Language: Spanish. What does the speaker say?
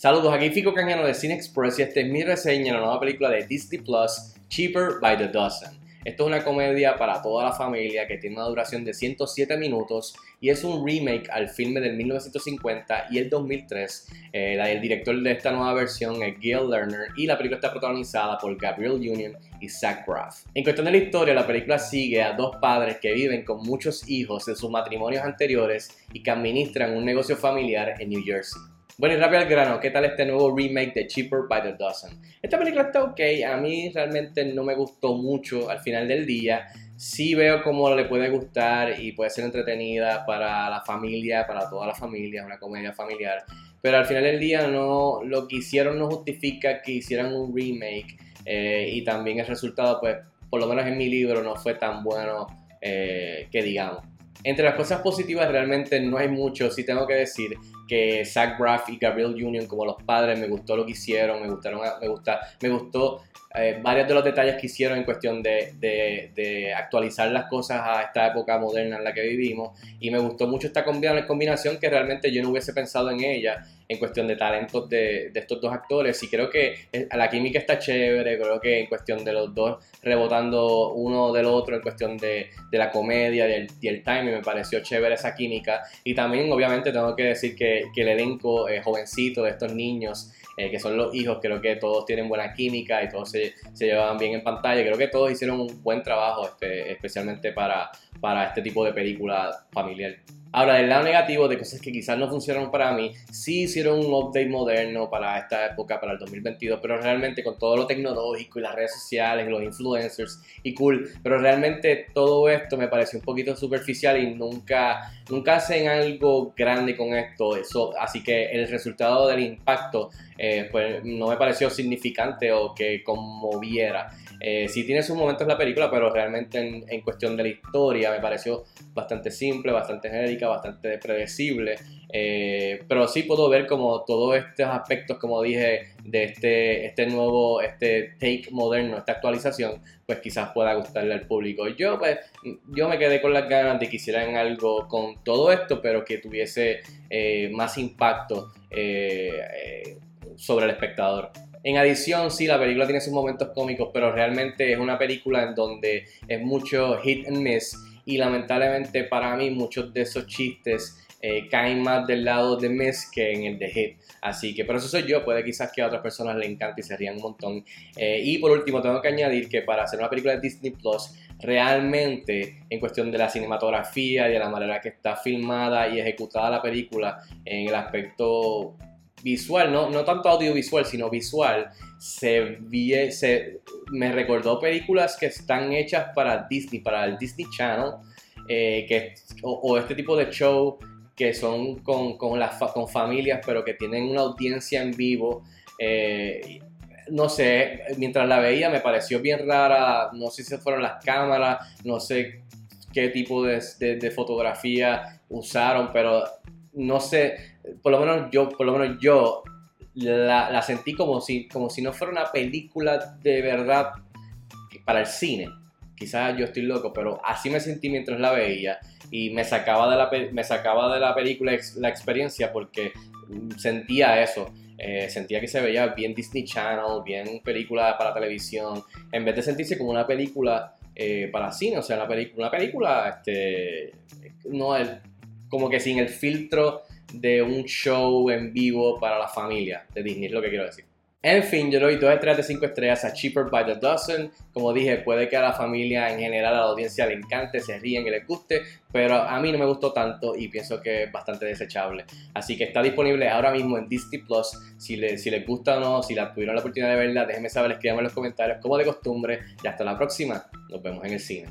Saludos, aquí Fico Cañano de Cine Express y esta es mi reseña de la nueva película de Disney Plus, Cheaper by the Dozen. Esto es una comedia para toda la familia que tiene una duración de 107 minutos y es un remake al filme del 1950 y el 2003. Eh, el director de esta nueva versión es Gail Lerner y la película está protagonizada por Gabriel Union y Zach Braff. En cuestión de la historia, la película sigue a dos padres que viven con muchos hijos de sus matrimonios anteriores y que administran un negocio familiar en New Jersey. Bueno, y rápido al grano, ¿qué tal este nuevo remake de Cheaper by the Dozen? Esta película está ok, a mí realmente no me gustó mucho al final del día. Sí veo cómo le puede gustar y puede ser entretenida para la familia, para toda la familia, una comedia familiar. Pero al final del día no, lo que hicieron no justifica que hicieran un remake eh, y también el resultado, pues, por lo menos en mi libro no fue tan bueno eh, que digamos. Entre las cosas positivas realmente no hay mucho, sí tengo que decir que Zach Braff y Gabriel Union como los padres me gustó lo que hicieron, me gustaron, me gusta, me gustó eh, varios de los detalles que hicieron en cuestión de, de, actualizar las cosas a esta época moderna en la que vivimos. Y me gustó mucho esta combinación que realmente yo no hubiese pensado en ella en cuestión de talentos de, de, estos dos actores. Y creo que eh, la química está chévere, creo que en cuestión de los dos rebotando uno del otro, en cuestión de, de la comedia y el, y el, timing, me pareció chévere esa química y también obviamente tengo que decir que, que el elenco eh, jovencito de estos niños eh, que son los hijos, creo que todos tienen buena química y todos se, se llevaban bien en pantalla, creo que todos hicieron un buen trabajo este, especialmente para, para este tipo de película familiar. Ahora, del lado negativo de cosas que quizás no funcionaron para mí, sí hicieron un update moderno para esta época, para el 2022, pero realmente con todo lo tecnológico y las redes sociales, los influencers y cool, pero realmente todo esto me pareció un poquito superficial y nunca, nunca hacen algo grande con esto, eso, así que el resultado del impacto eh, pues no me pareció significante o que conmoviera. Eh, sí tiene sus momentos la película, pero realmente en, en, cuestión de la historia me pareció bastante simple, bastante genérica, bastante predecible. Eh, pero sí puedo ver como todos estos aspectos, como dije, de este, este nuevo, este take moderno, esta actualización, pues quizás pueda gustarle al público. Yo, pues, yo me quedé con las ganas de que hicieran algo con todo esto, pero que tuviese eh, más impacto eh, sobre el espectador. En adición, sí, la película tiene sus momentos cómicos, pero realmente es una película en donde es mucho hit and miss y lamentablemente para mí muchos de esos chistes eh, caen más del lado de miss que en el de hit. Así que, pero eso soy yo, puede quizás que a otras personas le encante y se rían un montón. Eh, y por último, tengo que añadir que para hacer una película de Disney Plus, realmente en cuestión de la cinematografía y de la manera que está filmada y ejecutada la película, en el aspecto visual, no, no tanto audiovisual, sino visual, se, me recordó películas que están hechas para Disney, para el Disney Channel, eh, que, o, este tipo de show que son con, con, con familias, pero que tienen una audiencia en vivo. Eh, no sé, mientras la veía me pareció bien rara, no sé si fueron las cámaras, no sé qué tipo de fotografía usaron, pero no sé, por lo menos yo, por lo menos yo la, sentí como si, como si no fuera una película de verdad para el cine. Quizás yo estoy loco, pero así me sentí mientras la veía y me sacaba de la, me sacaba de la película la experiencia porque sentía eso. Eh, sentía que se veía bien Disney Channel, bien película para televisión, en vez de sentirse como una película eh, para cine, o sea, una, película, una película, este, no, el, como que sin el filtro de un show en vivo para la familia de Disney, es lo que quiero decir. En fin, yo le doy 2 estrellas de 5 estrellas a Cheaper by the Dozen. Como dije, puede que a la familia en general, a la audiencia le encante, se ríen y les guste, pero a mí no me gustó tanto y pienso que es bastante desechable. Así que está disponible ahora mismo en Disney Plus. Si, si les gusta o no, si la tuvieron la oportunidad de verla, déjenme saber, escríbanme en los comentarios como de costumbre. Y hasta la próxima, nos vemos en el cine.